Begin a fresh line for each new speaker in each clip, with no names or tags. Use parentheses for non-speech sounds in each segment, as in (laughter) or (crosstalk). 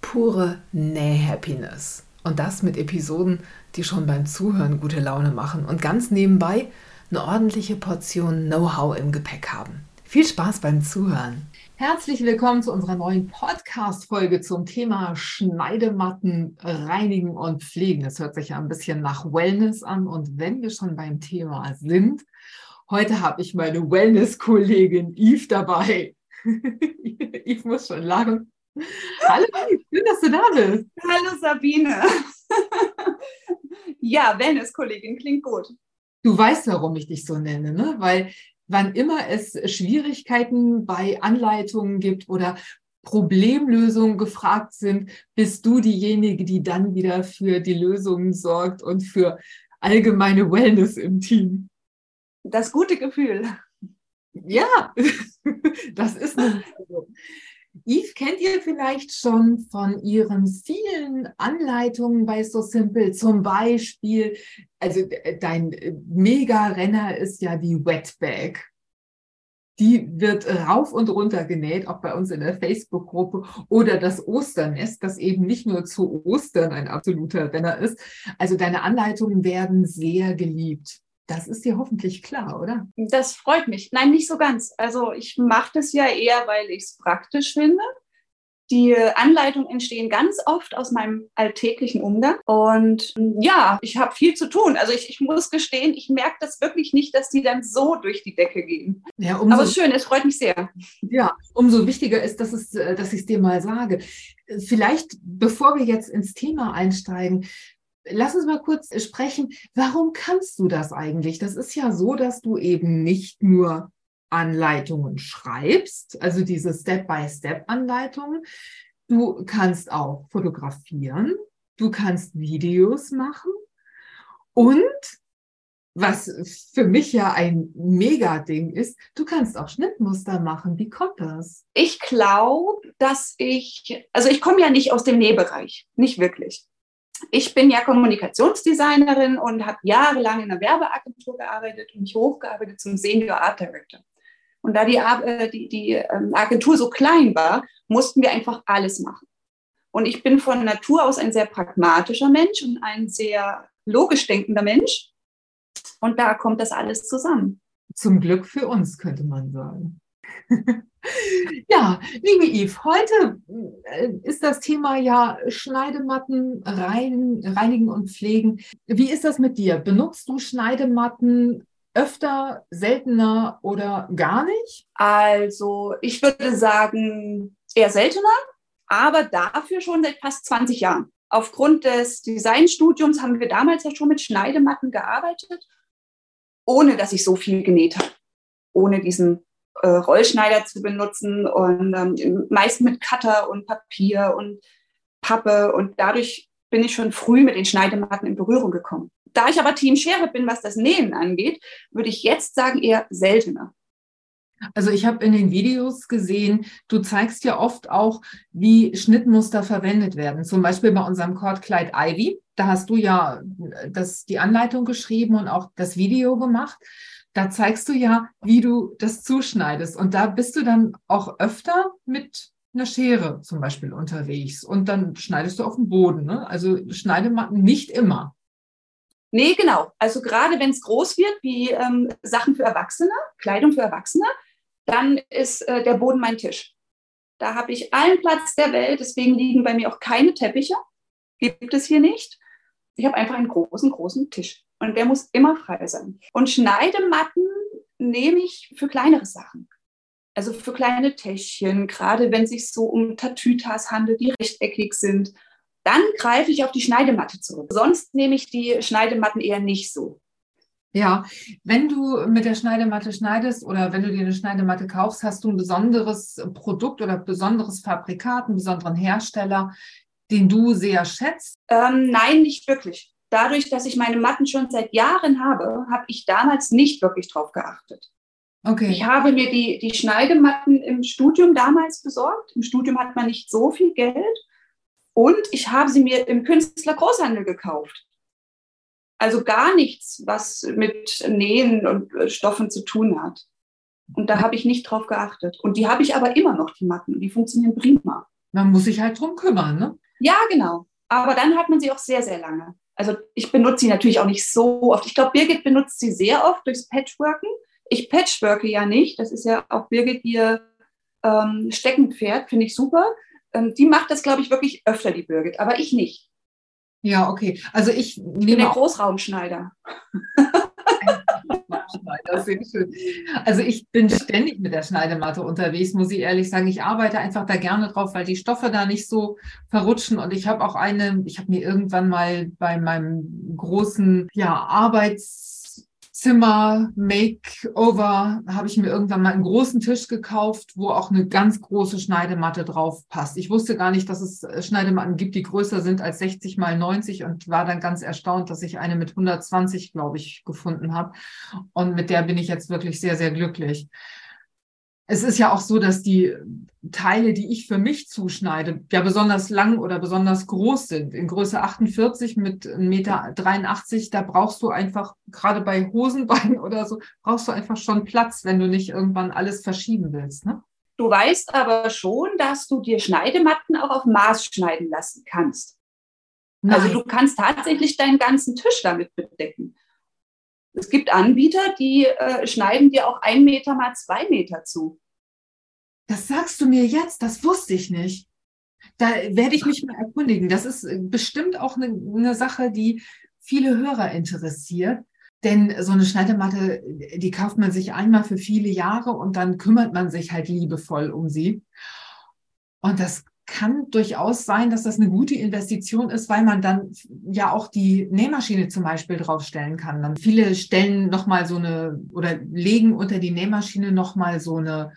pure Näh-Happiness. Und das mit Episoden, die schon beim Zuhören gute Laune machen und ganz nebenbei eine ordentliche Portion Know-how im Gepäck haben. Viel Spaß beim Zuhören. Herzlich willkommen zu unserer neuen Podcast-Folge zum Thema Schneidematten reinigen und pflegen. Das hört sich ja ein bisschen nach Wellness an. Und wenn wir schon beim Thema sind, heute habe ich meine Wellness-Kollegin Yves dabei. (laughs) Yves muss schon lachen. Hallo, schön, dass du da bist.
Hallo Sabine. (laughs) ja, Wellness-Kollegin klingt gut.
Du weißt, warum ich dich so nenne, ne? Weil wann immer es Schwierigkeiten bei Anleitungen gibt oder Problemlösungen gefragt sind, bist du diejenige, die dann wieder für die Lösungen sorgt und für allgemeine Wellness im Team.
Das gute Gefühl.
Ja, (laughs) das ist eine. Yves kennt ihr vielleicht schon von ihren vielen Anleitungen bei So Simple. Zum Beispiel, also dein Mega-Renner ist ja die Wetbag. Die wird rauf und runter genäht, auch bei uns in der Facebook-Gruppe. Oder das Osternest, das eben nicht nur zu Ostern ein absoluter Renner ist. Also deine Anleitungen werden sehr geliebt. Das ist dir hoffentlich klar, oder?
Das freut mich. Nein, nicht so ganz. Also ich mache das ja eher, weil ich es praktisch finde. Die Anleitungen entstehen ganz oft aus meinem alltäglichen Umgang. Und ja, ich habe viel zu tun. Also ich, ich muss gestehen, ich merke das wirklich nicht, dass die dann so durch die Decke gehen. Ja, umso, Aber schön, es freut mich sehr.
Ja, umso wichtiger ist, dass, es, dass ich es dir mal sage. Vielleicht, bevor wir jetzt ins Thema einsteigen, Lass uns mal kurz sprechen, warum kannst du das eigentlich? Das ist ja so, dass du eben nicht nur Anleitungen schreibst, also diese Step-by-Step-Anleitungen. Du kannst auch fotografieren, du kannst Videos machen und was für mich ja ein Mega-Ding ist, du kannst auch Schnittmuster machen. Wie kommt das?
Ich glaube, dass ich, also ich komme ja nicht aus dem Nähbereich, nicht wirklich ich bin ja Kommunikationsdesignerin und habe jahrelang in einer Werbeagentur gearbeitet und mich hochgearbeitet zum Senior Art Director. Und da die, äh, die, die ähm, Agentur so klein war, mussten wir einfach alles machen. Und ich bin von Natur aus ein sehr pragmatischer Mensch und ein sehr logisch denkender Mensch. Und da kommt das alles zusammen.
Zum Glück für uns, könnte man sagen. (laughs) Ja, liebe Yves, heute äh, ist das Thema ja Schneidematten rein, reinigen und pflegen. Wie ist das mit dir? Benutzt du Schneidematten öfter, seltener oder gar nicht?
Also ich würde sagen eher seltener, aber dafür schon seit fast 20 Jahren. Aufgrund des Designstudiums haben wir damals ja schon mit Schneidematten gearbeitet, ohne dass ich so viel genäht habe. Ohne diesen äh, Rollschneider zu benutzen und ähm, meist mit Cutter und Papier und Pappe und dadurch bin ich schon früh mit den Schneidematten in Berührung gekommen. Da ich aber Team Schere bin, was das Nähen angeht, würde ich jetzt sagen eher seltener.
Also ich habe in den Videos gesehen, du zeigst ja oft auch, wie Schnittmuster verwendet werden. Zum Beispiel bei unserem Kordkleid Ivy. Da hast du ja das, die Anleitung geschrieben und auch das Video gemacht da zeigst du ja, wie du das zuschneidest. Und da bist du dann auch öfter mit einer Schere zum Beispiel unterwegs. Und dann schneidest du auf dem Boden. Ne? Also Schneidematten nicht immer.
Nee, genau. Also gerade wenn es groß wird, wie ähm, Sachen für Erwachsene, Kleidung für Erwachsene, dann ist äh, der Boden mein Tisch. Da habe ich allen Platz der Welt, deswegen liegen bei mir auch keine Teppiche. Gibt es hier nicht. Ich habe einfach einen großen, großen Tisch. Und der muss immer frei sein. Und Schneidematten nehme ich für kleinere Sachen. Also für kleine Täschchen, gerade wenn es sich so um Tatütas handelt, die rechteckig sind. Dann greife ich auf die Schneidematte zurück. Sonst nehme ich die Schneidematten eher nicht so.
Ja, wenn du mit der Schneidematte schneidest oder wenn du dir eine Schneidematte kaufst, hast du ein besonderes Produkt oder besonderes Fabrikat, einen besonderen Hersteller, den du sehr schätzt?
Ähm, nein, nicht wirklich. Dadurch, dass ich meine Matten schon seit Jahren habe, habe ich damals nicht wirklich drauf geachtet. Okay. Ich habe mir die, die Schneidematten im Studium damals besorgt. Im Studium hat man nicht so viel Geld. Und ich habe sie mir im Künstlergroßhandel gekauft. Also gar nichts, was mit Nähen und äh, Stoffen zu tun hat. Und da habe ich nicht drauf geachtet. Und die habe ich aber immer noch, die Matten. Die funktionieren prima.
Man muss sich halt drum kümmern, ne?
Ja, genau. Aber dann hat man sie auch sehr, sehr lange. Also ich benutze sie natürlich auch nicht so oft. Ich glaube, Birgit benutzt sie sehr oft durchs Patchworken. Ich patchworke ja nicht. Das ist ja auch Birgit ihr ähm, Steckenpferd, finde ich super. Ähm, die macht das, glaube ich, wirklich öfter, die Birgit, aber ich nicht.
Ja, okay. Also ich.
Ich bin der Großraumschneider.
Sehr schön. Also ich bin ständig mit der Schneidematte unterwegs, muss ich ehrlich sagen. Ich arbeite einfach da gerne drauf, weil die Stoffe da nicht so verrutschen. Und ich habe auch eine, ich habe mir irgendwann mal bei meinem großen ja, Arbeits Zimmer Makeover habe ich mir irgendwann mal einen großen Tisch gekauft, wo auch eine ganz große Schneidematte drauf passt. Ich wusste gar nicht, dass es äh, Schneidematten gibt, die größer sind als 60 mal 90 und war dann ganz erstaunt, dass ich eine mit 120, glaube ich, gefunden habe. Und mit der bin ich jetzt wirklich sehr, sehr glücklich es ist ja auch so, dass die Teile, die ich für mich zuschneide, ja besonders lang oder besonders groß sind. In Größe 48 mit 1,83 Meter, da brauchst du einfach, gerade bei Hosenbeinen (laughs) oder so, brauchst du einfach schon Platz, wenn du nicht irgendwann alles verschieben willst. Ne?
Du weißt aber schon, dass du dir Schneidematten auch auf Maß schneiden lassen kannst. Also Nein. Also du kannst tatsächlich deinen ganzen Tisch damit bedecken. Es gibt Anbieter, die äh, schneiden dir auch ein Meter mal zwei Meter zu.
Das sagst du mir jetzt, das wusste ich nicht. Da werde ich mich mal erkundigen. Das ist äh, bestimmt auch eine, eine Sache, die viele Hörer interessiert. Denn so eine Schneidematte, die kauft man sich einmal für viele Jahre und dann kümmert man sich halt liebevoll um sie. Und das kann durchaus sein, dass das eine gute Investition ist, weil man dann ja auch die Nähmaschine zum Beispiel draufstellen kann. Dann viele stellen nochmal so eine oder legen unter die Nähmaschine nochmal so eine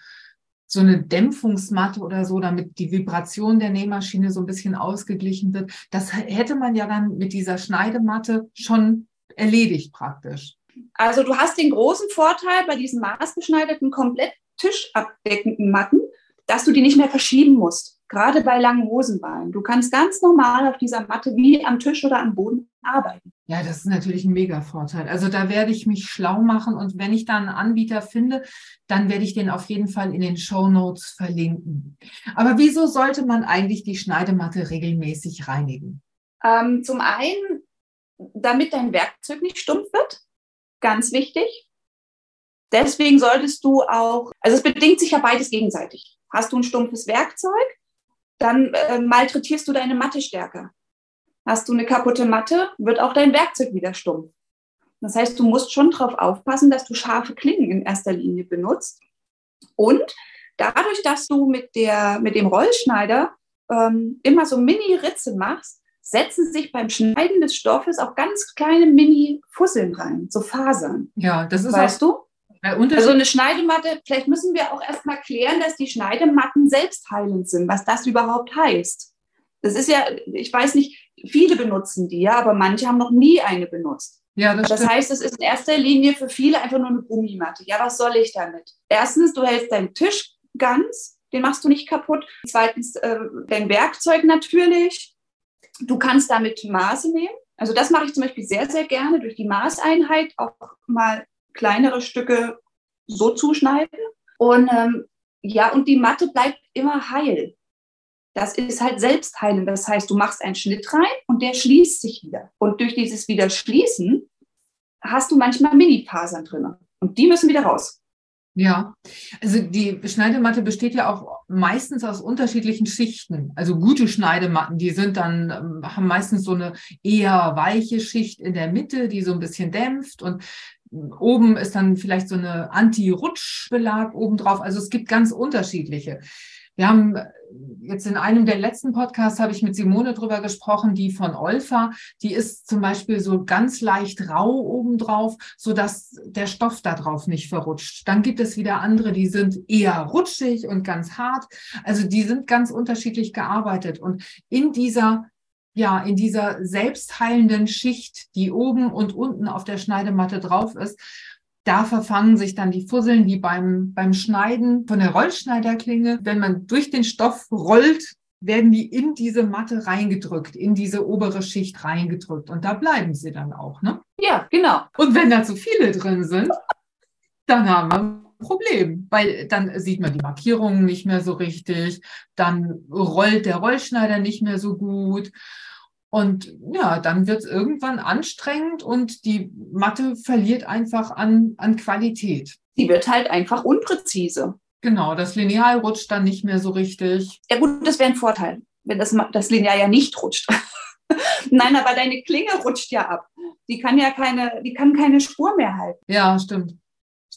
so eine Dämpfungsmatte oder so, damit die Vibration der Nähmaschine so ein bisschen ausgeglichen wird. Das hätte man ja dann mit dieser Schneidematte schon erledigt praktisch.
Also du hast den großen Vorteil bei diesen maßgeschneiderten, komplett tischabdeckenden Matten, dass du die nicht mehr verschieben musst gerade bei langen Hosenbeinen. Du kannst ganz normal auf dieser Matte wie am Tisch oder am Boden arbeiten.
Ja, das ist natürlich ein Mega-Vorteil. Also da werde ich mich schlau machen und wenn ich da einen Anbieter finde, dann werde ich den auf jeden Fall in den Show Notes verlinken. Aber wieso sollte man eigentlich die Schneidematte regelmäßig reinigen?
Ähm, zum einen, damit dein Werkzeug nicht stumpf wird. Ganz wichtig. Deswegen solltest du auch, also es bedingt sich ja beides gegenseitig. Hast du ein stumpfes Werkzeug, dann äh, malträtierst du deine Matte stärker. Hast du eine kaputte Matte, wird auch dein Werkzeug wieder stumpf. Das heißt, du musst schon darauf aufpassen, dass du scharfe Klingen in erster Linie benutzt. Und dadurch, dass du mit, der, mit dem Rollschneider ähm, immer so Mini-Ritze machst, setzen sich beim Schneiden des Stoffes auch ganz kleine Mini-Fusseln rein, so Fasern.
Ja, das ist
weißt auch, du? Also eine Schneidematte, vielleicht müssen wir auch erstmal klären, dass die Schneidematten selbstheilend sind, was das überhaupt heißt. Das ist ja, ich weiß nicht, viele benutzen die ja, aber manche haben noch nie eine benutzt. Ja, das, das heißt, es ist in erster Linie für viele einfach nur eine Gummimatte. Ja, was soll ich damit? Erstens, du hältst deinen Tisch ganz, den machst du nicht kaputt. Zweitens, äh, dein Werkzeug natürlich. Du kannst damit Maße nehmen. Also das mache ich zum Beispiel sehr, sehr gerne durch die Maßeinheit auch mal kleinere Stücke so zuschneiden. Und ähm, ja, und die Matte bleibt immer heil. Das ist halt selbstheilend. Das heißt, du machst einen Schnitt rein und der schließt sich wieder. Und durch dieses Wiederschließen hast du manchmal Mini-Fasern drin. Und die müssen wieder raus.
Ja, also die Schneidematte besteht ja auch meistens aus unterschiedlichen Schichten. Also gute Schneidematten, die sind dann, ähm, haben meistens so eine eher weiche Schicht in der Mitte, die so ein bisschen dämpft und oben ist dann vielleicht so eine Anti-Rutschbelag obendrauf. Also es gibt ganz unterschiedliche. Wir haben jetzt in einem der letzten Podcasts habe ich mit Simone drüber gesprochen, die von Olfa, die ist zum Beispiel so ganz leicht rau obendrauf, so dass der Stoff da drauf nicht verrutscht. Dann gibt es wieder andere, die sind eher rutschig und ganz hart. Also die sind ganz unterschiedlich gearbeitet und in dieser ja, in dieser selbstheilenden Schicht, die oben und unten auf der Schneidematte drauf ist, da verfangen sich dann die Fusseln wie beim, beim Schneiden von der Rollschneiderklinge. Wenn man durch den Stoff rollt, werden die in diese Matte reingedrückt, in diese obere Schicht reingedrückt. Und da bleiben sie dann auch, ne?
Ja, genau.
Und wenn da zu viele drin sind, dann haben wir Problem, weil dann sieht man die Markierungen nicht mehr so richtig, dann rollt der Rollschneider nicht mehr so gut. Und ja, dann wird es irgendwann anstrengend und die Matte verliert einfach an, an Qualität.
Die wird halt einfach unpräzise.
Genau, das Lineal rutscht dann nicht mehr so richtig.
Ja gut, das wäre ein Vorteil, wenn das, das Lineal ja nicht rutscht. (laughs) Nein, aber deine Klinge rutscht ja ab. Die kann ja keine, die kann keine Spur mehr halten.
Ja, stimmt.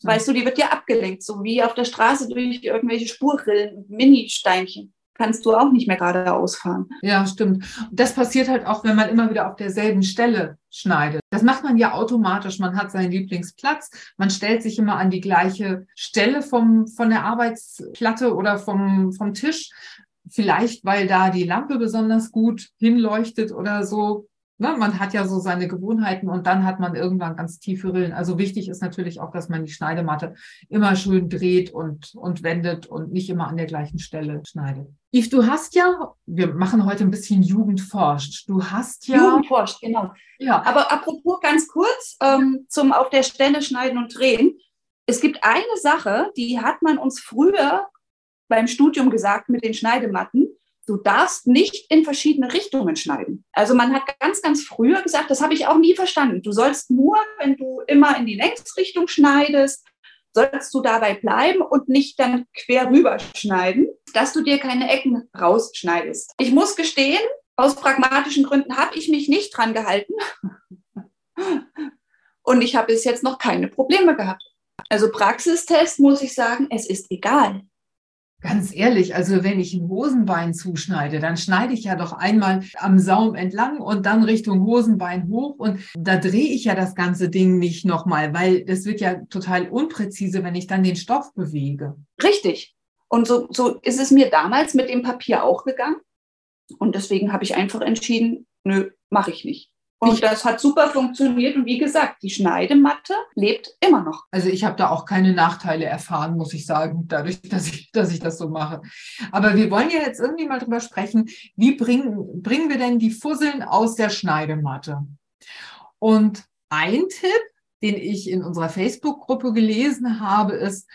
Weißt du, die wird ja abgelenkt, so wie auf der Straße durch irgendwelche Spurrillen, Mini-Steinchen kannst du auch nicht mehr geradeaus fahren.
Ja, stimmt. Das passiert halt auch, wenn man immer wieder auf derselben Stelle schneidet. Das macht man ja automatisch. Man hat seinen Lieblingsplatz. Man stellt sich immer an die gleiche Stelle vom, von der Arbeitsplatte oder vom, vom Tisch. Vielleicht, weil da die Lampe besonders gut hinleuchtet oder so ne, man hat ja so seine Gewohnheiten und dann hat man irgendwann ganz tiefe Rillen. Also wichtig ist natürlich auch, dass man die Schneidematte immer schön dreht und, und wendet und nicht immer an der gleichen Stelle schneidet. Yves, du hast ja, wir machen heute ein bisschen Jugendforscht. Du hast ja.
Jugendforscht, genau. Ja. Aber apropos ganz kurz ähm, zum auf der Stelle schneiden und drehen. Es gibt eine Sache, die hat man uns früher beim Studium gesagt mit den Schneidematten du darfst nicht in verschiedene Richtungen schneiden. Also man hat ganz, ganz früher gesagt, das habe ich auch nie verstanden. Du sollst nur, wenn du immer in die Längsrichtung schneidest, sollst du dabei bleiben und nicht dann quer rüber schneiden, dass du dir keine Ecken rausschneidest. Ich muss gestehen, aus pragmatischen Gründen habe ich mich nicht dran gehalten. (laughs) Und ich habe bis jetzt noch keine Probleme gehabt. Also Praxistest muss ich sagen, es ist egal.
Ganz ehrlich, also wenn ich ein Hosenbein zuschneide, dann schneide ich ja doch einmal am Saum entlang und dann Richtung Hosenbein hoch und da drehe ich ja das ganze Ding nicht nochmal, weil das wird ja total unpräzise, wenn ich dann den Stoff bewege.
Richtig. Und so, so ist es mir damals mit dem Papier auch gegangen. Und deswegen habe ich einfach entschieden, nö, mache ich nicht. Und das hat super funktioniert. Und wie gesagt, die Schneidematte lebt immer noch.
Also ich habe da auch keine Nachteile erfahren, muss ich sagen, dadurch, (laughs) dass ich, dass ich das so mache. Aber wir wollen ja jetzt irgendwie mal drüber sprechen, wie bringen, bringen wir denn die Fusseln aus der Schneidematte? Und ein Tipp, den ich in unserer Facebook-Gruppe gelesen habe, ist,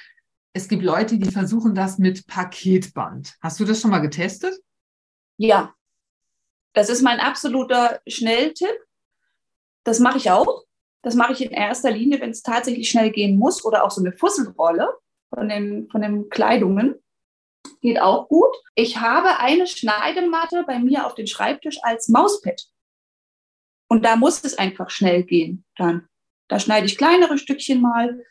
es gibt Leute, die versuchen das mit Paketband. Hast du das schon mal getestet?
Ja, das ist mein absoluter Schnelltipp. Das mache ich auch. Das mache ich in erster Linie, wenn es tatsächlich schnell gehen muss oder auch so eine Fusselrolle von den, von den Kleidungen. Geht auch gut. Ich habe eine Schneidematte bei mir auf dem Schreibtisch als Mauspad. Und da muss es einfach schnell gehen dann. Da schneide ich kleinere Stückchen mal.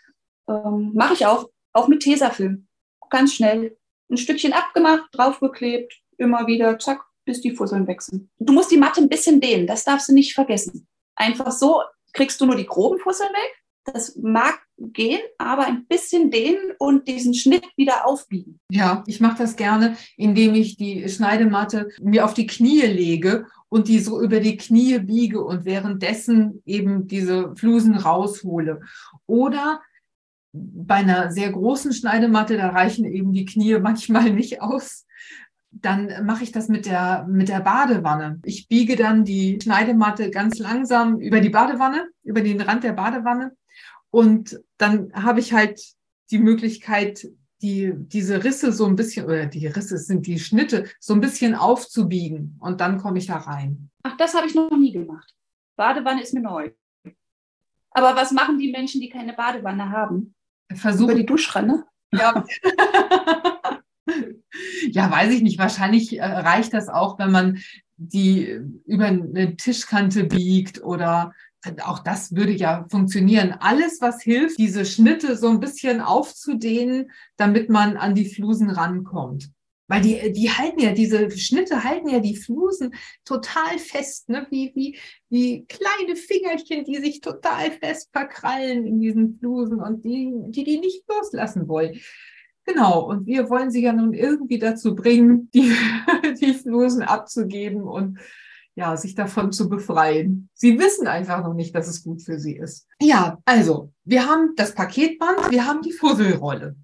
Ähm, mache ich auch, auch mit Tesafilm. Ganz schnell. Ein Stückchen abgemacht, draufgeklebt, immer wieder, zack, bis die Fusseln wechseln. Du musst die Matte ein bisschen dehnen, das darfst du nicht vergessen. Einfach so kriegst du nur die groben Fusseln weg. Das mag gehen, aber ein bisschen dehnen und diesen Schnitt wieder aufbiegen.
Ja, ich mache das gerne, indem ich die Schneidematte mir auf die Knie lege und die so über die Knie biege und währenddessen eben diese Flusen raushole. Oder bei einer sehr großen Schneidematte, da reichen eben die Knie manchmal nicht aus, dann mache ich das mit der, mit der Badewanne. Ich biege dann die Schneidematte ganz langsam über die Badewanne, über den Rand der Badewanne. Und dann habe ich halt die Möglichkeit, die, diese Risse so ein bisschen, oder die Risse sind die Schnitte, so ein bisschen aufzubiegen. Und dann komme ich da rein.
Ach, das habe ich noch nie gemacht. Badewanne ist mir neu. Aber was machen die Menschen, die keine Badewanne haben?
Versuchen. Über
die Duschranne?
Ja. (laughs) ja, weiß ich nicht. Wahrscheinlich äh, reicht das auch, wenn man die über eine Tischkante biegt oder auch das würde ja funktionieren. Alles, was hilft, diese Schnitte so ein bisschen aufzudehnen, damit man an die Flusen rankommt. Weil die, die halten ja, diese Schnitte halten ja die Flusen total fest, ne? wie, wie, wie kleine Fingerchen, die sich total fest verkrallen in diesen Flusen und die, die, die nicht loslassen wollen. Genau, und wir wollen sie ja nun irgendwie dazu bringen, (laughs) die, die Flusen abzugeben und ja, sich davon zu befreien. Sie wissen einfach noch nicht, dass es gut für sie ist. Ja, also, wir haben das Paketband, wir haben die Fusselrolle.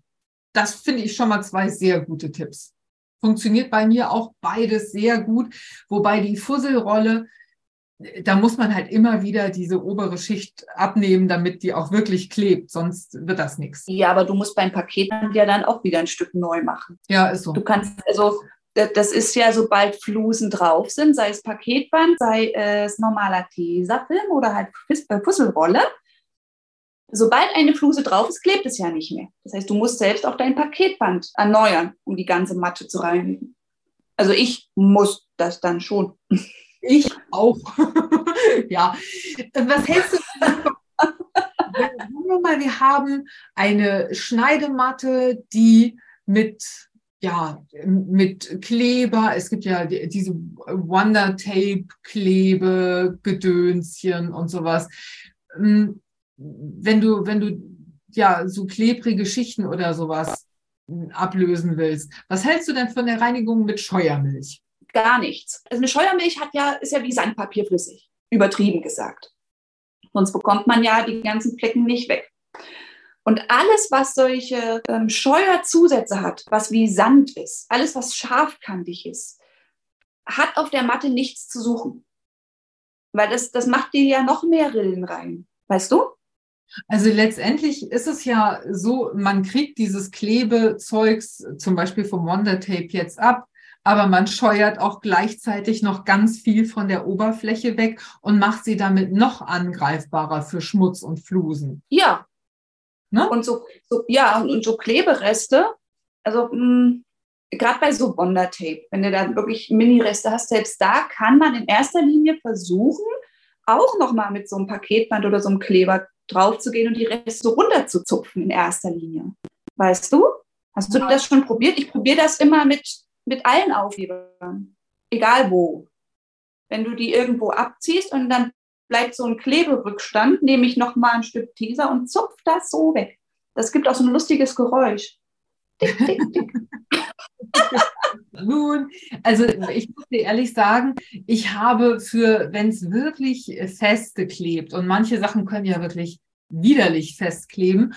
Das finde ich schon mal zwei sehr gute Tipps. Funktioniert bei mir auch beides sehr gut, wobei die Fusselrolle da muss man halt immer wieder diese obere Schicht abnehmen, damit die auch wirklich klebt, sonst wird das nichts.
Ja, aber du musst beim Paketband ja dann auch wieder ein Stück neu machen.
Ja, ist so.
Du kannst, also das ist ja, sobald Flusen drauf sind, sei es Paketband, sei es normaler Tesafilm oder halt äh, Puzzelrolle, sobald eine Fluse drauf ist, klebt es ja nicht mehr. Das heißt, du musst selbst auch dein Paketband erneuern, um die ganze Matte zu reinigen. Also ich muss das dann schon.
Ich auch. (laughs) ja. Was hältst du? Sagen wir mal, wir haben eine Schneidematte, die mit ja, mit Kleber, es gibt ja diese Wonder Tape Klebe, Gedönschen und sowas. Hm, wenn du, wenn du ja so klebrige Schichten oder sowas ablösen willst, was hältst du denn von der Reinigung mit Scheuermilch?
Gar nichts. Also eine Scheuermilch hat ja, ist ja wie Sandpapier flüssig, übertrieben gesagt. Sonst bekommt man ja die ganzen Flecken nicht weg. Und alles, was solche ähm, Scheuerzusätze hat, was wie Sand ist, alles, was scharfkantig ist, hat auf der Matte nichts zu suchen. Weil das, das macht dir ja noch mehr Rillen rein. Weißt du?
Also letztendlich ist es ja so, man kriegt dieses Klebezeugs zum Beispiel vom Wonder Tape jetzt ab aber man scheuert auch gleichzeitig noch ganz viel von der Oberfläche weg und macht sie damit noch angreifbarer für Schmutz und Flusen.
Ja. Ne? Und so, so, ja, und, so Klebereste, also hm, gerade bei so Wondertape, wenn du da wirklich Mini-Reste hast, selbst da kann man in erster Linie versuchen, auch nochmal mit so einem Paketband oder so einem Kleber draufzugehen und die Reste runterzuzupfen in erster Linie. Weißt du? Hast du das schon probiert? Ich probiere das immer mit mit allen Aufklebern, egal wo. Wenn du die irgendwo abziehst und dann bleibt so ein Kleberückstand, nehme ich nochmal ein Stück Teaser und zupf das so weg. Das gibt auch so ein lustiges Geräusch. Dick, dick, dick. (laughs)
Nun, also ich muss dir ehrlich sagen, ich habe für, wenn es wirklich feste klebt und manche Sachen können ja wirklich widerlich festkleben,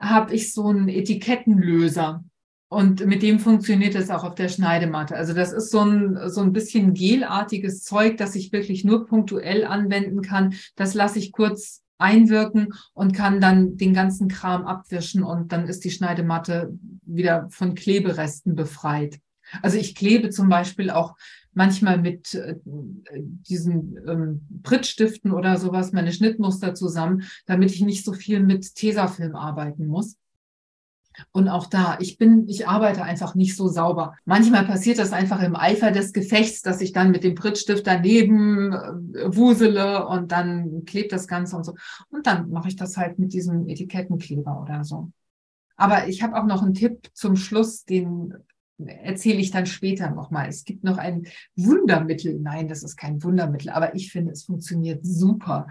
habe ich so einen Etikettenlöser. Und mit dem funktioniert es auch auf der Schneidematte. Also das ist so ein, so ein bisschen gelartiges Zeug, das ich wirklich nur punktuell anwenden kann. Das lasse ich kurz einwirken und kann dann den ganzen Kram abwischen und dann ist die Schneidematte wieder von Kleberesten befreit. Also ich klebe zum Beispiel auch manchmal mit äh, diesen ähm, Prittstiften oder sowas meine Schnittmuster zusammen, damit ich nicht so viel mit Tesafilm arbeiten muss. Und auch da, ich bin, ich arbeite einfach nicht so sauber. Manchmal passiert das einfach im Eifer des Gefechts, dass ich dann mit dem Prittstift daneben äh, wusele und dann klebt das Ganze und so. Und dann mache ich das halt mit diesem Etikettenkleber oder so. Aber ich habe auch noch einen Tipp zum Schluss, den erzähle ich dann später nochmal. Es gibt noch ein Wundermittel. Nein, das ist kein Wundermittel, aber ich finde, es funktioniert super.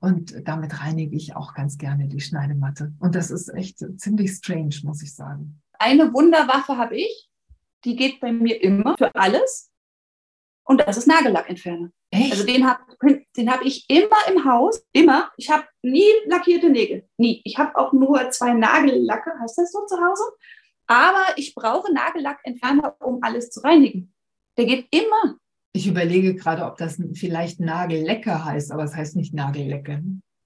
Und damit reinige ich auch ganz gerne die Schneidematte. Und das ist echt ziemlich strange, muss ich sagen.
Eine Wunderwaffe habe ich. Die geht bei mir immer für alles. Und das ist Nagellackentferner. Echt? Also den habe den hab ich immer im Haus, immer. Ich habe nie lackierte Nägel, nie. Ich habe auch nur zwei Nagellacke, heißt das so zu Hause? Aber ich brauche Nagellackentferner, um alles zu reinigen. Der geht immer.
Ich überlege gerade, ob das vielleicht Nagellecker heißt, aber es heißt nicht Nagellecke.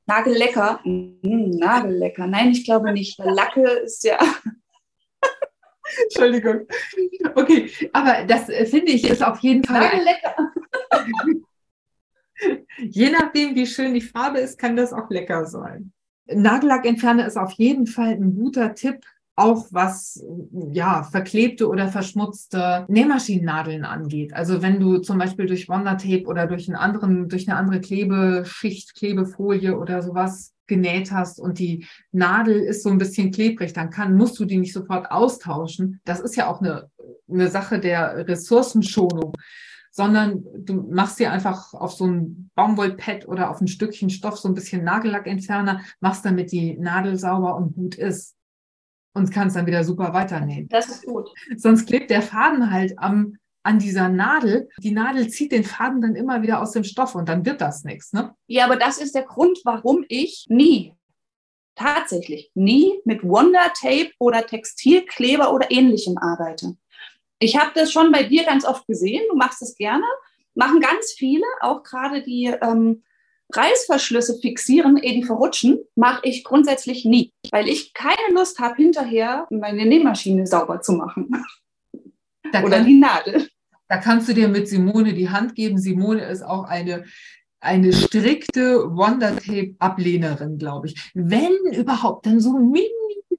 Nagellecker? Mm, Nagellecker. Nein, ich glaube nicht. Lacke ist ja. (laughs)
Entschuldigung. Okay, aber das äh, finde ich ist auf jeden Fall. Nagellecker. (laughs) Je nachdem, wie schön die Farbe ist, kann das auch lecker sein. Nagellackentferner ist auf jeden Fall ein guter Tipp, auch was ja verklebte oder verschmutzte Nähmaschinennadeln angeht. Also wenn du zum Beispiel durch Wondertape oder durch einen anderen, durch eine andere Klebeschicht, Klebefolie oder sowas genäht hast und die Nadel ist so ein bisschen klebrig, dann kann, musst du die nicht sofort austauschen. Das ist ja auch eine, eine Sache der Ressourcenschonung sondern du machst dir einfach auf so ein Baumwollpad oder auf ein Stückchen Stoff so ein bisschen Nagellackentferner, machst damit die Nadel sauber und gut ist und kannst dann wieder super weiternähen.
Das ist gut.
Sonst klebt der Faden halt am an dieser Nadel. Die Nadel zieht den Faden dann immer wieder aus dem Stoff und dann wird das nichts. Ne?
Ja, aber das ist der Grund, warum ich nie, tatsächlich nie mit Wonder Tape oder Textilkleber oder ähnlichem arbeite. Ich habe das schon bei dir ganz oft gesehen, du machst es gerne, machen ganz viele, auch gerade die ähm, Reißverschlüsse fixieren, ehe die verrutschen, mache ich grundsätzlich nie, weil ich keine Lust habe, hinterher meine Nähmaschine sauber zu machen.
Da
Oder
kann,
die Nadel.
da kannst du dir mit Simone die Hand geben. Simone ist auch eine, eine strikte Wonder-Tape-Ablehnerin, glaube ich. Wenn überhaupt, dann so mini,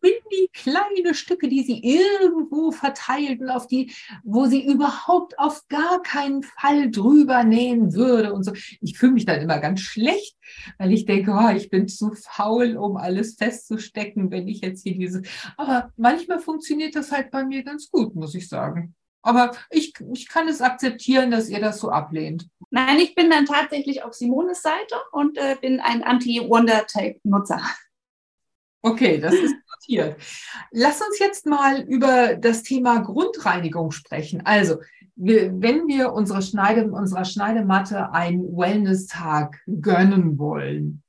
mini kleine Stücke, die sie irgendwo verteilten, auf die, wo sie überhaupt auf gar keinen Fall drüber nähen würde und so. Ich fühle mich dann immer ganz schlecht, weil ich denke, oh, ich bin zu faul, um alles festzustecken, wenn ich jetzt hier diese. Aber manchmal funktioniert das halt bei mir ganz gut, muss ich sagen. Aber ich, ich kann es akzeptieren, dass ihr das so ablehnt.
Nein, ich bin dann tatsächlich auf Simones Seite und äh, bin ein Anti-Wonder-Tape-Nutzer.
Okay, das ist notiert. Lass uns jetzt mal über das Thema Grundreinigung sprechen. Also, wenn wir unsere Schneide, unserer Schneidematte einen Wellness-Tag gönnen wollen,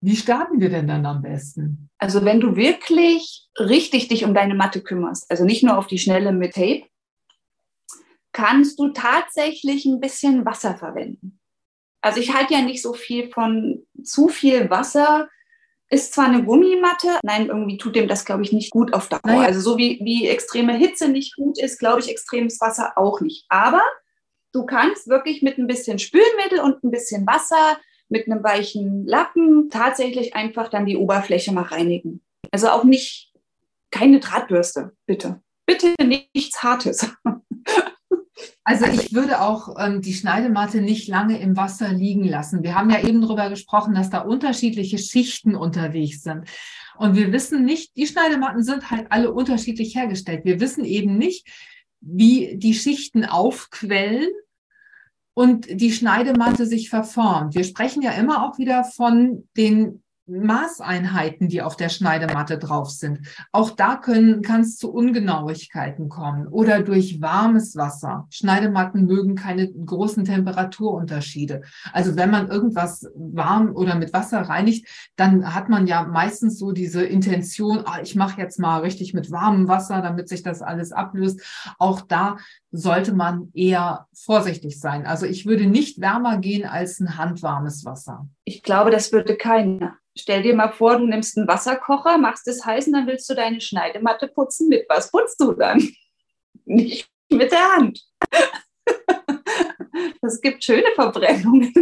wie starten wir denn dann am besten?
Also wenn du wirklich richtig dich um deine Matte kümmerst, also nicht nur auf die Schnelle mit Tape, kannst du tatsächlich ein bisschen Wasser verwenden. Also ich halte ja nicht so viel von zu viel Wasser. Ist zwar eine Gummimatte, nein, irgendwie tut dem das, glaube ich, nicht gut auf Dauer.
Naja.
Also so wie, wie extreme Hitze nicht gut ist, glaube ich, extremes Wasser auch nicht. Aber du kannst wirklich mit ein bisschen Spülmittel und ein bisschen Wasser, mit einem weichen Lappen tatsächlich einfach dann die Oberfläche mal reinigen. Also auch nicht, keine Drahtbürste, bitte. Bitte nichts Hartes. (laughs)
Also ich würde auch ähm, die Schneidematte nicht lange im Wasser liegen lassen. Wir haben ja eben darüber gesprochen, dass da unterschiedliche Schichten unterwegs sind. Und wir wissen nicht, die Schneidematten sind halt alle unterschiedlich hergestellt. Wir wissen eben nicht, wie die Schichten aufquellen und die Schneidematte sich verformt. Wir sprechen ja immer auch wieder von den Maßeinheiten, die auf der Schneidematte drauf sind. Auch da können, kann es zu Ungenauigkeiten kommen oder durch warmes Wasser. Schneidematten mögen keine großen Temperaturunterschiede. Also wenn man irgendwas warm oder mit Wasser reinigt, dann hat man ja meistens so diese Intention, ah, ich mache jetzt mal richtig mit warmem Wasser, damit sich das alles ablöst. Auch da sollte man eher vorsichtig sein. Also ich würde nicht wärmer gehen als ein handwarmes Wasser.
Ich glaube, das würde keiner. Stell dir mal vor, du nimmst einen Wasserkocher, machst es heiß und dann willst du deine Schneidematte putzen. Mit was putzt du dann? (laughs) Nicht mit der Hand. (laughs) Das gibt schöne Verbrennungen.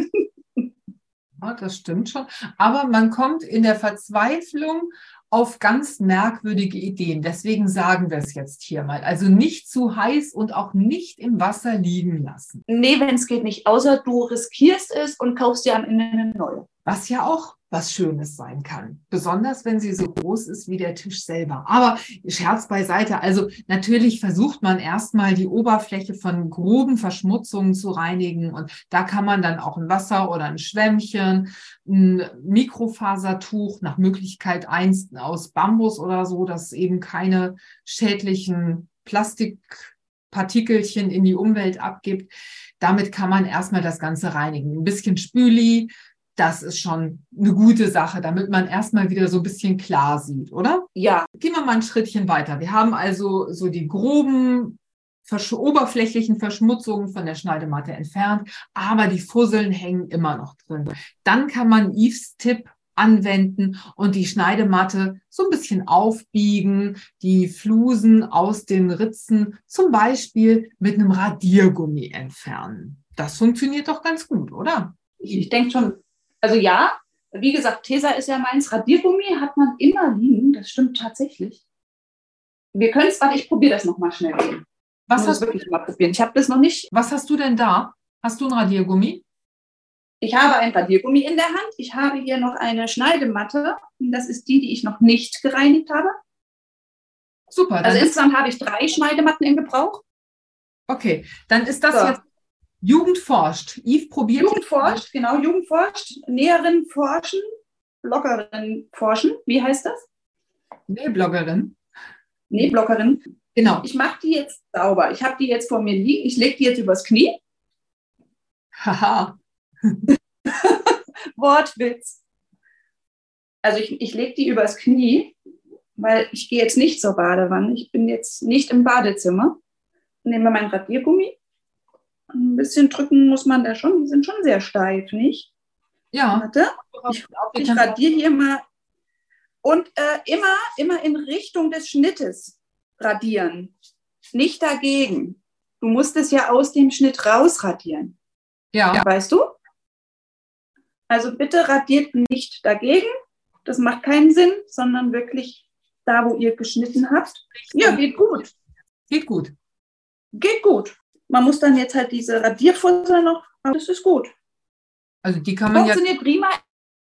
Ja, das stimmt schon. Aber man kommt in der Verzweiflung auf ganz merkwürdige Ideen. Deswegen sagen wir es jetzt hier mal. Also nicht zu heiß und auch nicht im Wasser liegen lassen.
Nee, wenn es geht nicht, außer du riskierst es und kaufst dir am Ende eine neue.
Was ja auch was Schönes sein kann. Besonders wenn sie so groß ist wie der Tisch selber. Aber Scherz beiseite. Also natürlich versucht man erstmal die Oberfläche von groben Verschmutzungen zu reinigen. Und da kann man dann auch ein Wasser oder ein Schwämmchen, ein Mikrofasertuch, nach Möglichkeit eins aus Bambus oder so, das eben keine schädlichen Plastikpartikelchen in die Umwelt abgibt. Damit kann man erstmal das Ganze reinigen. Ein bisschen Spüli, das ist schon eine gute Sache, damit man erstmal wieder so ein bisschen klar sieht, oder?
Ja.
Gehen wir mal ein Schrittchen weiter. Wir haben also so die groben versch oberflächlichen Verschmutzungen von der Schneidematte entfernt, aber die Fusseln hängen immer noch drin. Dann kann man Yves Tipp anwenden und die Schneidematte so ein bisschen aufbiegen, die Flusen aus den Ritzen zum Beispiel mit einem Radiergummi entfernen. Das funktioniert doch ganz gut, oder?
Ich denke schon, also ja, wie gesagt, Tesa ist ja meins. Radiergummi hat man immer liegen. Das stimmt tatsächlich. Wir können es, warte, ich probiere das nochmal schnell.
Was
Ich
hast,
es wirklich mal probieren. Ich habe das noch nicht.
was hast du denn da? Hast du ein Radiergummi?
Ich habe ein Radiergummi in der Hand. Ich habe hier noch eine Schneidematte. Das ist die, die ich noch nicht gereinigt habe.
Super.
Also insgesamt habe ich drei Schneidematten in Gebrauch.
okay, dann ist das
So.
jetzt Jugend forscht. Yves probiert.
Jugend forscht, genau, Jugend forscht. Näherin forschen, Bloggerin forschen. Wie heißt das?
Nee, Bloggerin.
Nee, Bloggerin. Genau. Ich mache die jetzt sauber. Ich habe die jetzt vor mir liegen. Ich lege die jetzt übers Knie.
Haha. (laughs)
Wortwitz. Also ich, ich lege die übers Knie, weil ich gehe jetzt nicht zur Badewanne. Ich bin jetzt nicht im Badezimmer. Nehme mein Radiergummi. Ein bisschen drücken muss man da schon. Die sind schon sehr steif, nicht?
Ja.
Warte. Ich, ich radiere hier mal. Und äh, immer, immer in Richtung des Schnittes radieren. Nicht dagegen. Du musst es ja aus dem Schnitt rausradieren.
Ja.
Weißt du? Also bitte radiert nicht dagegen. Das macht keinen Sinn, sondern wirklich da, wo ihr geschnitten habt. Ja, geht gut.
Geht gut.
Geht gut. Man muss dann jetzt halt diese Radierfutter noch, aber das ist gut.
Also die kann man
Funktioniert ja prima,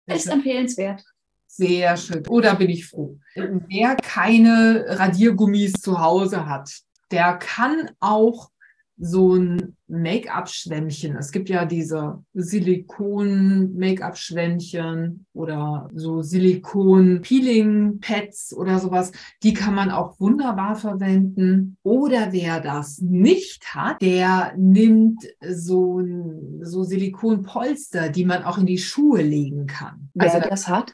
ist empfehlenswert.
Sehr schön. Oder oh, bin ich froh. Wer keine Radiergummis zu Hause hat, der kann auch so ein Make-up-Schwämmchen. Es gibt ja diese Silikon-Make-up-Schwämmchen oder so Silikon-Peeling-Pads oder sowas. Die kann man auch wunderbar verwenden. Oder wer das nicht hat, der nimmt so, so Silikonpolster, die man auch in die Schuhe legen kann.
Wer also, das hat?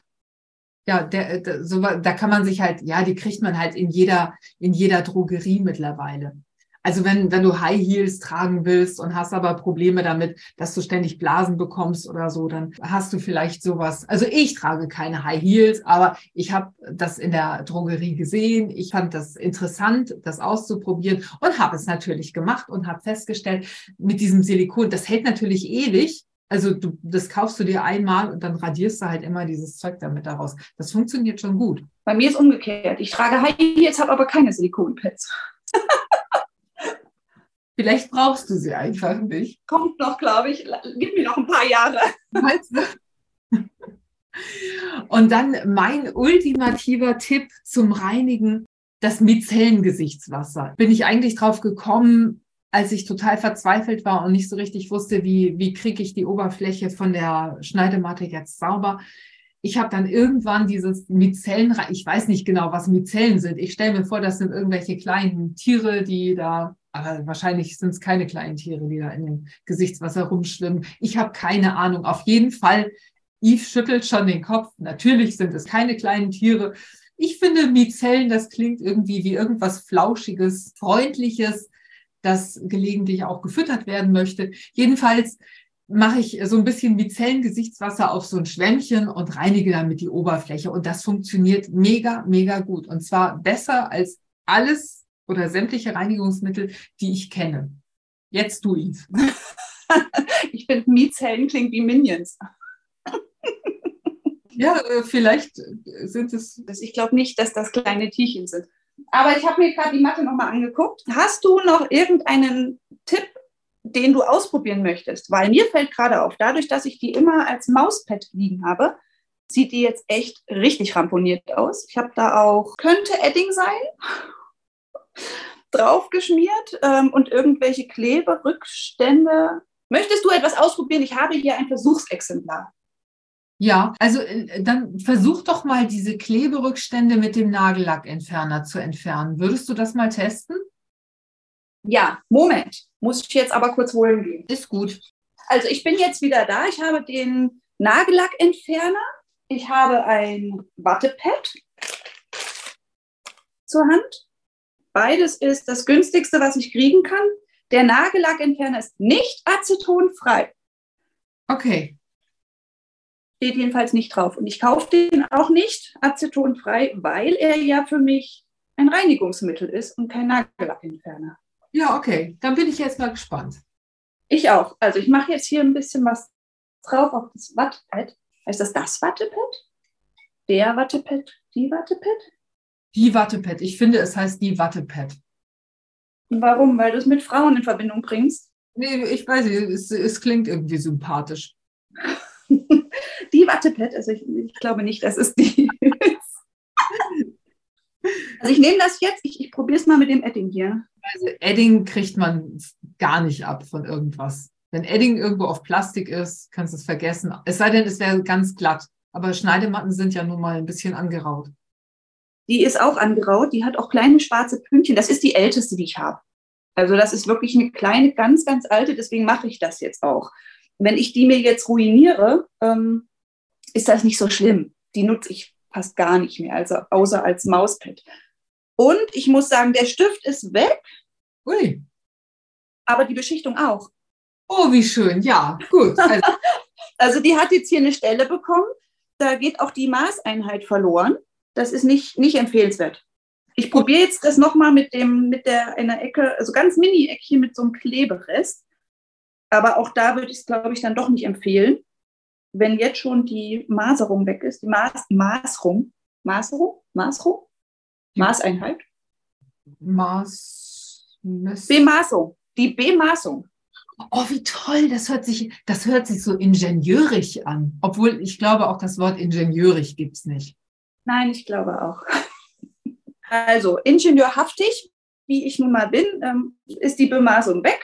ja, der, der, so, da kann man sich halt, ja, die kriegt man halt in jeder, in jeder Drogerie mittlerweile. Also wenn, wenn du High Heels tragen willst und hast aber Probleme damit, dass du ständig Blasen bekommst oder so, dann hast du vielleicht sowas. Also ich trage keine High Heels, aber ich habe das in der Drogerie gesehen. Ich fand das interessant, das auszuprobieren und habe es natürlich gemacht und habe festgestellt, mit diesem Silikon, das hält natürlich ewig, also du, das kaufst du dir einmal und dann radierst du halt immer dieses Zeug damit daraus. Das funktioniert schon gut.
Bei mir ist umgekehrt. Ich trage High Heels, habe aber keine Silikonpads.
Vielleicht brauchst du sie einfach nicht.
Kommt noch, glaube ich. Gib mir noch ein paar Jahre. Meinst du?
Und dann mein ultimativer Tipp zum Reinigen, das Micellen-Gesichtswasser. Bin ich eigentlich drauf gekommen, als ich total verzweifelt war und nicht so richtig wusste, wie, wie kriege ich die Oberfläche von der Schneidematte jetzt sauber. Ich habe dann irgendwann dieses Mizellen, ich weiß nicht genau, was Mizellen sind. Ich stelle mir vor, das sind irgendwelche kleinen Tiere, die da, aber wahrscheinlich sind es keine kleinen Tiere, die da in dem Gesichtswasser rumschwimmen. Ich habe keine Ahnung. Auf jeden Fall, Yves schüttelt schon den Kopf. Natürlich sind es keine kleinen Tiere. Ich finde Mizellen, das klingt irgendwie wie irgendwas Flauschiges, Freundliches das gelegentlich auch gefüttert werden möchte. Jedenfalls mache ich so ein bisschen Micellengesichtswasser auf so ein Schwämmchen und reinige damit die Oberfläche. Und das funktioniert mega, mega gut. Und zwar besser als alles oder sämtliche Reinigungsmittel, die ich kenne. Jetzt du, Yves. (laughs)
ich finde, Mizellen klingt wie Minions.
ja, äh, vielleicht sind es.
Ich glaube nicht, dass das kleine Tierchen sind. Aber ich habe mir gerade die Matte nochmal angeguckt. Hast du noch irgendeinen Tipp, den du ausprobieren möchtest? Weil mir fällt gerade auf, dadurch, dass ich die immer als Mauspad liegen habe, sieht die jetzt echt richtig ramponiert aus. Ich habe da auch, könnte Edding sein, draufgeschmiert ähm, und irgendwelche Kleberückstände. Möchtest du etwas ausprobieren? Ich habe hier ein Versuchsexemplar.
Ja, also äh, dann versuch doch mal diese Kleberückstände mit dem Nagellackentferner zu entfernen. Würdest du das mal testen?
Ja, Moment. Muss ich jetzt aber kurz holen gehen.
Ist gut.
Also ich bin jetzt wieder da. Ich habe den Nagellackentferner. Ich habe ein Wattepad zur Hand. Beides ist das günstigste, was ich kriegen kann. Der Nagellackentferner ist nicht acetonfrei.
Okay.
Steht jedenfalls nicht drauf. Und ich kaufe den auch nicht acetonfrei, weil er ja für mich ein Reinigungsmittel ist und kein Nagellackentferner.
Ja, okay. Dann bin ich jetzt mal gespannt.
Ich auch. Also ich mache jetzt hier ein bisschen was drauf auf das Wattepad. Heißt das das Wattepad? Der Wattepad? Die Wattepad?
Die Wattepad. Ich finde, es heißt die Wattepad.
Warum? Weil du es mit Frauen in Verbindung bringst?
Nee, ich weiß nicht. Es, es klingt irgendwie sympathisch. (laughs)
die Wattepad, also ich, ich, glaube nicht, dass es die ist. Also ich nehme das jetzt, ich, ich probiere es mal mit dem Edding hier.
Also Edding kriegt man gar nicht ab von irgendwas. Wenn Edding irgendwo auf Plastik ist, kannst du es vergessen. Es sei denn, es wäre ganz glatt. Aber Schneidematten sind ja nun mal ein bisschen angeraut.
Die ist auch angeraut, die hat auch kleine schwarze Pünktchen. Das ist die älteste, die ich habe. Also das ist wirklich eine kleine, ganz, ganz alte, deswegen mache ich das jetzt auch. Wenn ich die mir jetzt ruiniere, ähm, ist das nicht so schlimm. Die nutze ich fast gar nicht mehr, also außer als Mauspad. Und ich muss sagen, der Stift ist weg. Ui. Aber die Beschichtung auch.
Oh, wie schön. Ja, gut. (laughs)
Also, also die hat jetzt hier eine Stelle bekommen. Da geht auch die Maßeinheit verloren. Das ist nicht, nicht empfehlenswert. Ich probiere jetzt das nochmal mit dem, mit der einer Ecke, also ganz Mini-Eckchen mit so einem Kleberest. Aber auch da würde ich es, glaube ich, dann doch nicht empfehlen. Wenn jetzt schon die Maserung weg ist, die Maß, Maßrung, Maßerung, Maßrung, Maßeinheit.
Maß.
Bemaßung, die Bemaßung.
Oh, wie toll, das hört sich, das hört sich so ingenieurig an. Obwohl ich glaube, auch das Wort ingenieurig gibt es nicht.
Nein, ich glaube auch. Also ingenieurhaftig, wie ich nun mal bin, ähm, ist die Bemaßung weg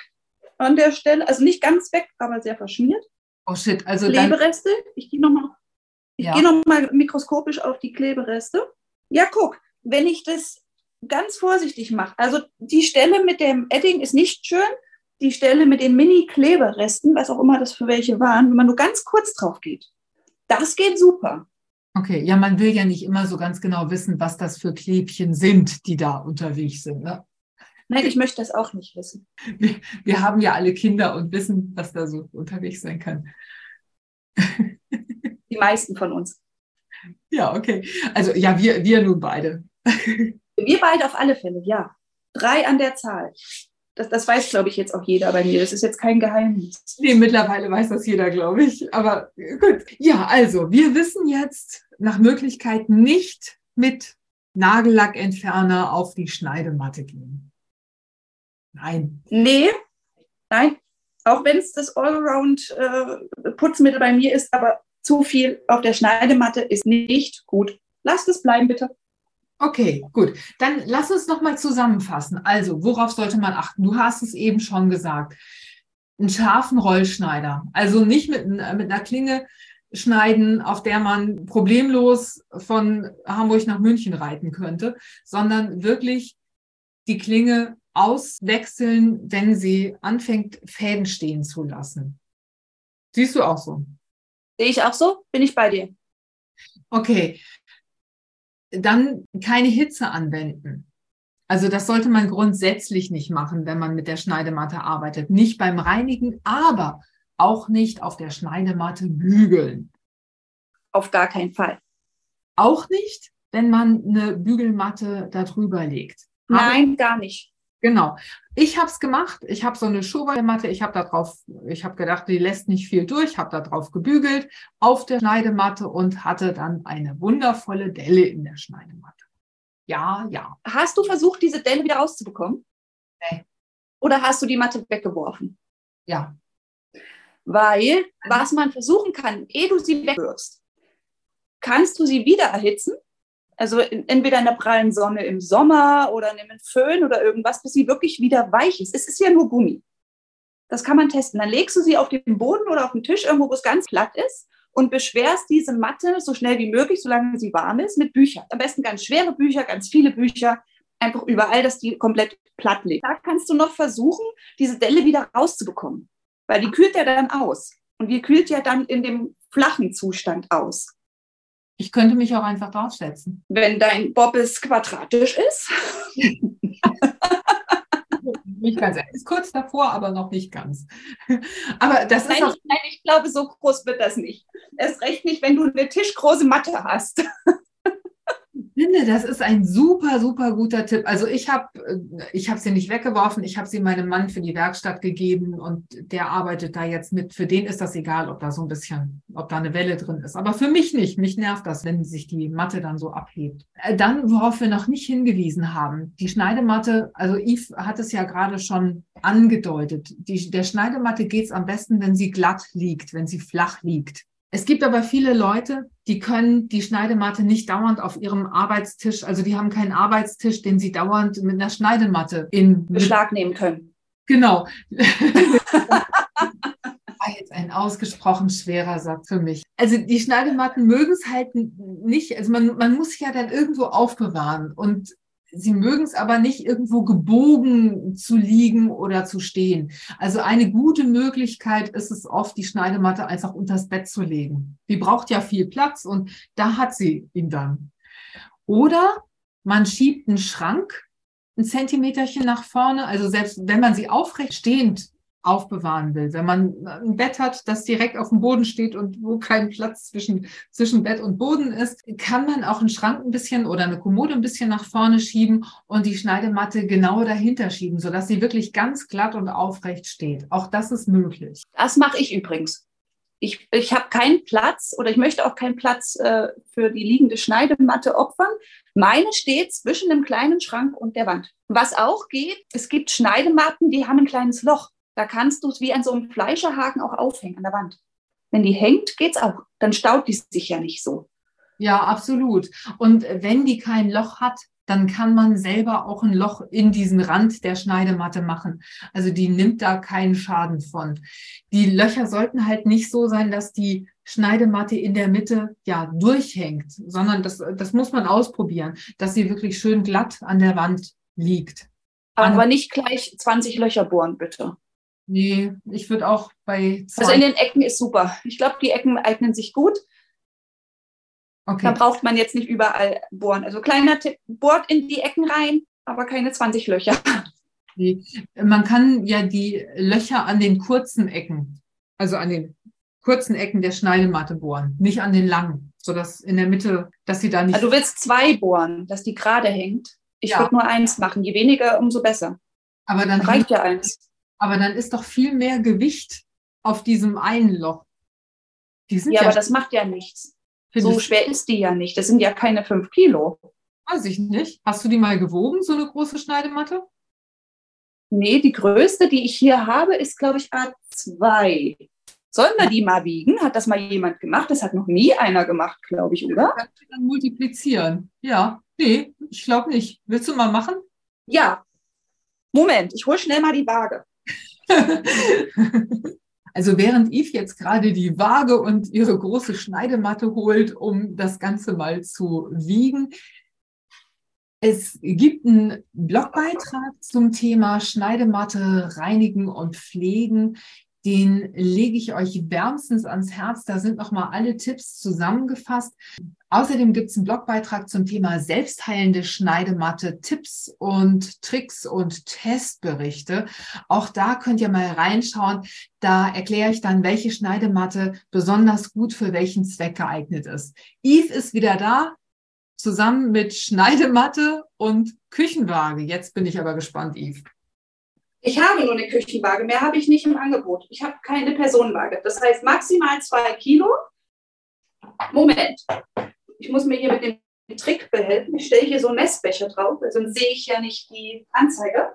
an der Stelle. Also nicht ganz weg, aber sehr verschmiert.
Oh shit, also
Klebereste. Ich gehe nochmal ich ja. gehe nochmal mikroskopisch auf die Klebereste. Ja, guck, wenn ich das ganz vorsichtig mache, also die Stelle mit dem Edding ist nicht schön, die Stelle mit den Mini-Kleberesten, was auch immer das für welche waren, wenn man nur ganz kurz drauf geht, das geht super.
Okay, ja, man will ja nicht immer so ganz genau wissen, was das für Klebchen sind, die da unterwegs sind. Ne?
Nein, ich möchte das auch nicht wissen.
Wir, wir, haben ja alle Kinder und wissen, was da so unterwegs sein kann. (laughs)
Die meisten von uns.
Ja, okay. Also ja, wir, wir nun beide.
Wir beide auf alle Fälle, ja. Drei an der Zahl. Das, das weiß, glaube ich, jetzt auch jeder bei mir. Das ist jetzt kein Geheimnis.
Nee, mittlerweile weiß das jeder, glaube ich. Aber gut. Ja, also, wir wissen jetzt nach Möglichkeit nicht mit Nagellackentferner auf die Schneidematte gehen. Nein.
Nee, nein. Auch wenn es das Allround-Putzmittel äh, bei mir ist, aber zu viel auf der Schneidematte ist nicht gut. Lasst es bleiben, bitte.
Okay, gut. Dann lass uns noch mal zusammenfassen. Also, worauf sollte man achten? Du hast es eben schon gesagt. Einen scharfen Rollschneider. Also nicht mit, mit einer Klinge schneiden, auf der man problemlos von Hamburg nach München reiten könnte, sondern wirklich die Klinge auswechseln, wenn sie anfängt, Fäden stehen zu lassen. Siehst du auch so?
Sehe ich auch so? Bin ich bei dir?
Okay, dann keine Hitze anwenden. Also das sollte man grundsätzlich nicht machen, wenn man mit der Schneidematte arbeitet. Nicht beim Reinigen, aber auch nicht auf der Schneidematte bügeln.
Auf gar keinen Fall.
Auch nicht, wenn man eine Bügelmatte darüber legt.
Nein, gar nicht.
Genau. Ich habe es gemacht. Ich habe so eine Schuhballmatte. Ich habe da drauf, ich habe gedacht, die lässt nicht viel durch. Habe da drauf gebügelt auf der Schneidematte und hatte dann eine wundervolle Delle in der Schneidematte. Ja, ja.
Hast du versucht, diese Delle wieder rauszubekommen?
Nee.
Oder hast du die Matte weggeworfen?
Ja.
Weil, was man versuchen kann, ehe du sie wegwirfst, kannst du sie wieder erhitzen also entweder in der prallen Sonne im Sommer oder in einem Föhn oder irgendwas, bis sie wirklich wieder weich ist. Es ist ja nur Gummi. Das kann man testen. Dann legst du sie auf den Boden oder auf den Tisch, irgendwo, wo es ganz platt ist, und beschwerst diese Matte so schnell wie möglich, solange sie warm ist, mit Büchern. Am besten ganz schwere Bücher, ganz viele Bücher, einfach überall, dass die komplett platt liegt. Da kannst du noch versuchen, diese Delle wieder rauszubekommen, weil die kühlt ja dann aus. Und die kühlt ja dann in dem flachen Zustand aus.
Ich könnte mich auch einfach draufsetzen.
Wenn dein Bobbes quadratisch ist. (laughs)
nicht ganz. Er ist kurz davor, aber noch nicht ganz. Aber das
nein,
ist auch
nein, ich glaube, so groß wird das nicht. Erst recht nicht, wenn du eine tischgroße Matte hast
finde, das ist ein super, super guter Tipp. Also ich habe äh, ich hab sie nicht weggeworfen, ich habe sie meinem Mann für die Werkstatt gegeben und der arbeitet da jetzt mit. Für den ist das egal, ob da so ein bisschen, ob da eine Welle drin ist. Aber für mich nicht. Mich nervt das, wenn sich die Matte dann so abhebt. Äh, dann, worauf wir noch nicht hingewiesen haben, die Schneidematte, also Yves hat es ja gerade schon angedeutet. Die, der Schneidematte geht es am besten, wenn sie glatt liegt, wenn sie flach liegt. Es gibt aber viele Leute, die können die Schneidematte nicht dauernd auf ihrem Arbeitstisch, also die haben keinen Arbeitstisch, den sie dauernd mit einer Schneidematte in
Beschlag nehmen können.
Genau. (laughs) war jetzt ein ausgesprochen schwerer Satz für mich. Also die Schneidematten mögen es halt nicht. Also man, man muss ja dann irgendwo aufbewahren und sie mögen es aber nicht irgendwo gebogen zu liegen oder zu stehen. Also eine gute Möglichkeit ist es oft, die Schneidematte einfach unters Bett zu legen. Die braucht ja viel Platz und da hat sie ihn dann. Oder man schiebt einen Schrank ein Zentimeterchen nach vorne. Also selbst wenn man sie aufrecht stehend aufbewahren will. Wenn man ein Bett hat, das direkt auf dem Boden steht und wo kein Platz zwischen, zwischen Bett und Boden ist, kann man auch einen Schrank ein bisschen oder eine Kommode ein bisschen nach vorne schieben und die Schneidematte genau dahinter schieben, sodass sie wirklich ganz glatt und aufrecht steht. Auch das ist möglich.
Das mache ich übrigens. Ich, ich habe keinen Platz oder ich möchte auch keinen Platz äh, für die liegende Schneidematte opfern. Meine steht zwischen dem kleinen Schrank und der Wand. Was auch geht, es gibt Schneidematten, die haben ein kleines Loch. Da kannst du es wie an so einem Fleischerhaken auch aufhängen an der Wand. Wenn die hängt, geht's auch. Dann staut die sich ja nicht so.
Ja, absolut. Und wenn die kein Loch hat, dann kann man selber auch ein Loch in diesen Rand der Schneidematte machen. Also die nimmt da keinen Schaden von. Die Löcher sollten halt nicht so sein, dass die Schneidematte in der Mitte ja durchhängt, sondern das, das muss man ausprobieren, dass sie wirklich schön glatt an der Wand liegt.
Aber nicht gleich 20 Löcher bohren, bitte.
Nee, ich würde auch bei
zwei. Also in den Ecken ist super. Ich glaube, die Ecken eignen sich gut. Okay. Da braucht man jetzt nicht überall bohren. Also kleiner Tipp, bohrt in die Ecken rein, aber keine 20 Löcher.
Nee. Man kann ja die Löcher an den kurzen Ecken, also an den kurzen Ecken der Schneidematte bohren, nicht an den langen, sodass in der Mitte, dass sie da nicht.
Also du willst zwei bohren, dass die gerade hängt. Ich ja. würde nur eins machen. Je weniger, umso besser.
Aber dann reicht ja eins. Aber dann ist doch viel mehr Gewicht auf diesem einen Loch.
ja, ja, aber das macht ja nichts. So schwer ist die ja nicht. Das sind ja keine fünf Kilo.
Weiß ich nicht. Hast du die mal gewogen, so eine große Schneidematte?
Nee, die größte, die ich hier habe, ist, glaube ich, A2. Sollen wir die mal wiegen? Hat das mal jemand gemacht? Das hat noch nie einer gemacht, glaube ich, oder?
Kannst du dann multiplizieren. Ja, nee, ich glaube nicht. Willst du mal machen?
Ja. Moment, ich hole schnell mal die Waage. (laughs)
Also während Yves jetzt gerade die Waage und ihre große Schneidematte holt, um das Ganze mal zu wiegen. Es gibt einen Blogbeitrag zum Thema Schneidematte reinigen und pflegen. Den lege ich euch wärmstens ans Herz. Da sind nochmal alle Tipps zusammengefasst. Außerdem gibt es einen Blogbeitrag zum Thema selbstheilende Schneidematte, Tipps und Tricks und Testberichte. Auch da könnt ihr mal reinschauen. Da erkläre ich dann, welche Schneidematte besonders gut für welchen Zweck geeignet ist. Yves ist wieder da, zusammen mit Schneidematte und Küchenwaage. Jetzt bin ich aber gespannt, Yves.
Ich habe nur eine Küchenwaage, mehr habe ich nicht im Angebot. Ich habe keine Personenwaage. Das heißt maximal zwei Kilo. Moment, ich muss mir hier mit dem Trick behelfen. Ich stelle hier so einen Messbecher drauf, sonst sehe ich ja nicht die Anzeige.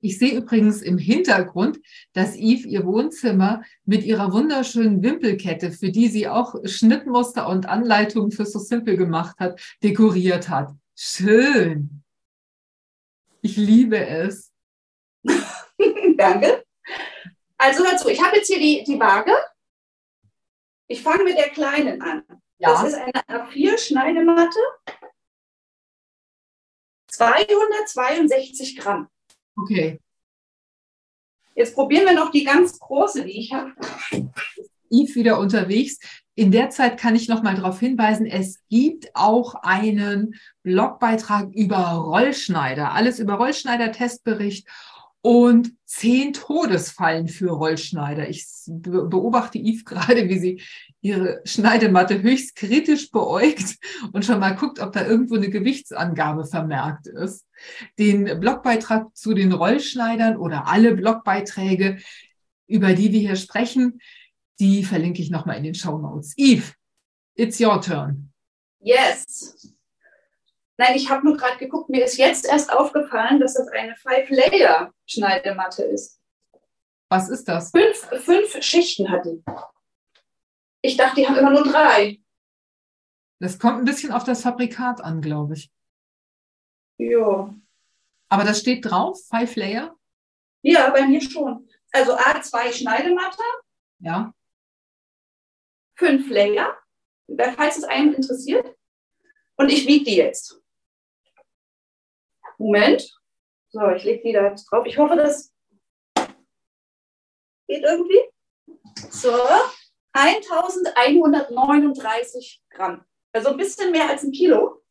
Ich sehe übrigens im Hintergrund, dass Yves ihr Wohnzimmer mit ihrer wunderschönen Wimpelkette, für die sie auch Schnittmuster und Anleitungen für So Simple gemacht hat, dekoriert hat. Schön. Ich liebe es. (laughs)
Danke. Also hör zu, ich habe jetzt hier die, die Waage. Ich fange mit der kleinen an. Ja. Das ist eine A4-Schneidematte. 262 Gramm.
Okay.
Jetzt probieren wir noch die ganz große, die ich habe.
Yves wieder unterwegs. In der Zeit kann ich noch mal darauf hinweisen, es gibt auch einen Blogbeitrag über Rollschneider. Alles über Rollschneider, Testbericht und zehn Todesfallen für Rollschneider. Ich beobachte Yves gerade, wie sie ihre Schneidematte höchst kritisch beäugt und schon mal guckt, ob da irgendwo eine Gewichtsangabe vermerkt ist. Den Blogbeitrag zu den Rollschneidern oder alle Blogbeiträge, über die wir hier sprechen, die verlinke ich nochmal in den Show Notes. Yves, it's your turn.
Yes. Nein, ich habe nur gerade geguckt, mir ist jetzt erst aufgefallen, dass das eine Five-Layer-Schneidematte ist.
Was ist das?
Fünf, fünf Schichten hat die. Ich dachte, die haben immer nur drei.
Das kommt ein bisschen auf das Fabrikat an, glaube ich.
Ja.
Aber das steht drauf, Five Layer?
Ja, bei mir schon. Also A2 Schneidematte,
Ja.
Fünf Layer, falls es einen interessiert. Und ich wiege die jetzt. Moment. So, ich lege die da jetzt drauf. Ich hoffe, das geht irgendwie. So, 1139 Gramm. Also ein bisschen mehr als ein Kilo.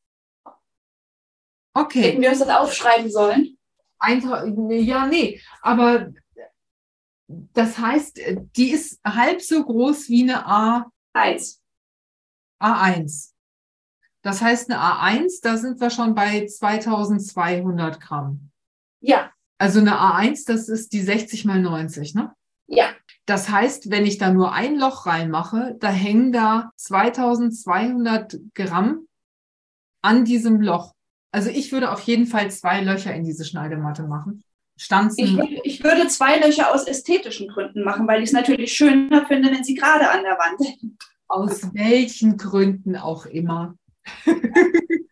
Okay.
Hätten wir uns das aufschreiben sollen?
ja, nee, aber das heißt, die ist halb so groß wie eine
A1.
A1. Das heißt, eine A1, da sind wir schon bei 2200 Gramm.
Ja.
Also eine A1, das ist die 60 mal 90, ne?
Ja.
Das heißt, wenn ich da nur ein Loch reinmache, da hängen da 2200 Gramm an diesem Loch. Also ich würde auf jeden Fall zwei Löcher in diese Schneidematte machen. Stanzen.
Ich würde, ich würde zwei Löcher aus ästhetischen Gründen machen, weil ich es natürlich schöner finde, wenn sie gerade an der Wand hängt.
Aus welchen Gründen auch immer. (laughs)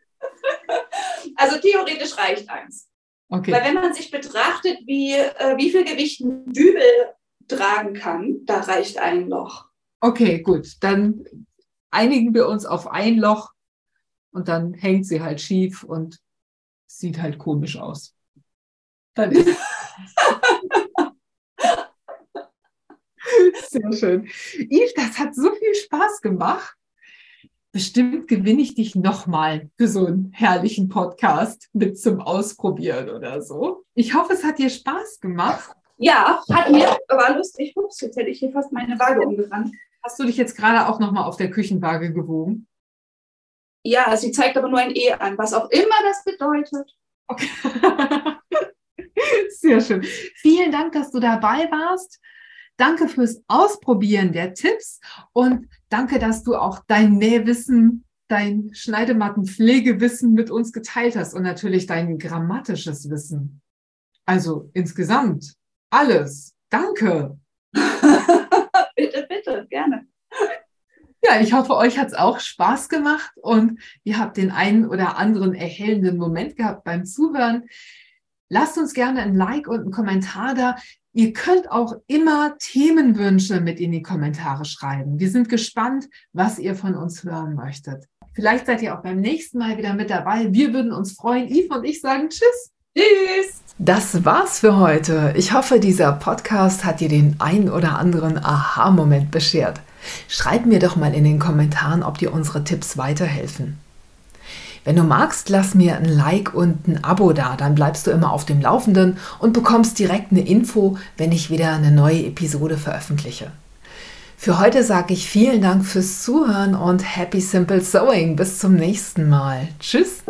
also theoretisch reicht eins.
Okay.
Weil wenn man sich betrachtet, wie, äh, wie viel Gewicht ein Dübel tragen kann, da reicht ein Loch.
Okay, gut. Dann einigen wir uns auf ein Loch und dann hängt sie halt schief und sieht halt komisch aus. Dann ist (laughs) Sehr schön. Yves, das hat so viel Spaß gemacht. Bestimmt gewinne ich dich nochmal für so einen herrlichen Podcast mit zum Ausprobieren oder so. Ich hoffe, es hat dir Spaß gemacht.
Ja, hat mir, war lustig. Ups, jetzt hätte ich hier fast meine Waage umgerannt.
Hast du dich jetzt gerade auch nochmal auf der Küchenwaage gewogen?
Ja, sie zeigt aber nur ein E an, was auch immer das bedeutet.
Okay. (laughs) Sehr schön. Vielen Dank, dass du dabei warst. Danke fürs Ausprobieren der Tipps und danke, dass du auch dein Nähwissen, dein Schneidemattenpflegewissen mit uns geteilt hast und natürlich dein grammatisches Wissen. Also insgesamt alles. Danke. (laughs)
bitte, bitte, gerne.
Ja, ich hoffe, euch hat es auch Spaß gemacht und ihr habt den einen oder anderen erhellenden Moment gehabt beim Zuhören. Lasst uns gerne ein Like und einen Kommentar da. Ihr könnt auch immer Themenwünsche mit in die Kommentare schreiben. Wir sind gespannt, was ihr von uns hören möchtet. Vielleicht seid ihr auch beim nächsten Mal wieder mit dabei. Wir würden uns freuen. Yves und ich sagen Tschüss.
Tschüss.
Das war's für heute. Ich hoffe, dieser Podcast hat dir den ein oder anderen Aha-Moment beschert. Schreib mir doch mal in den Kommentaren, ob dir unsere Tipps weiterhelfen. Wenn du magst, lass mir ein Like und ein Abo da, dann bleibst du immer auf dem Laufenden und bekommst direkt eine Info, wenn ich wieder eine neue Episode veröffentliche. Für heute sage ich vielen Dank fürs Zuhören und Happy Simple Sewing. Bis zum nächsten Mal. Tschüss.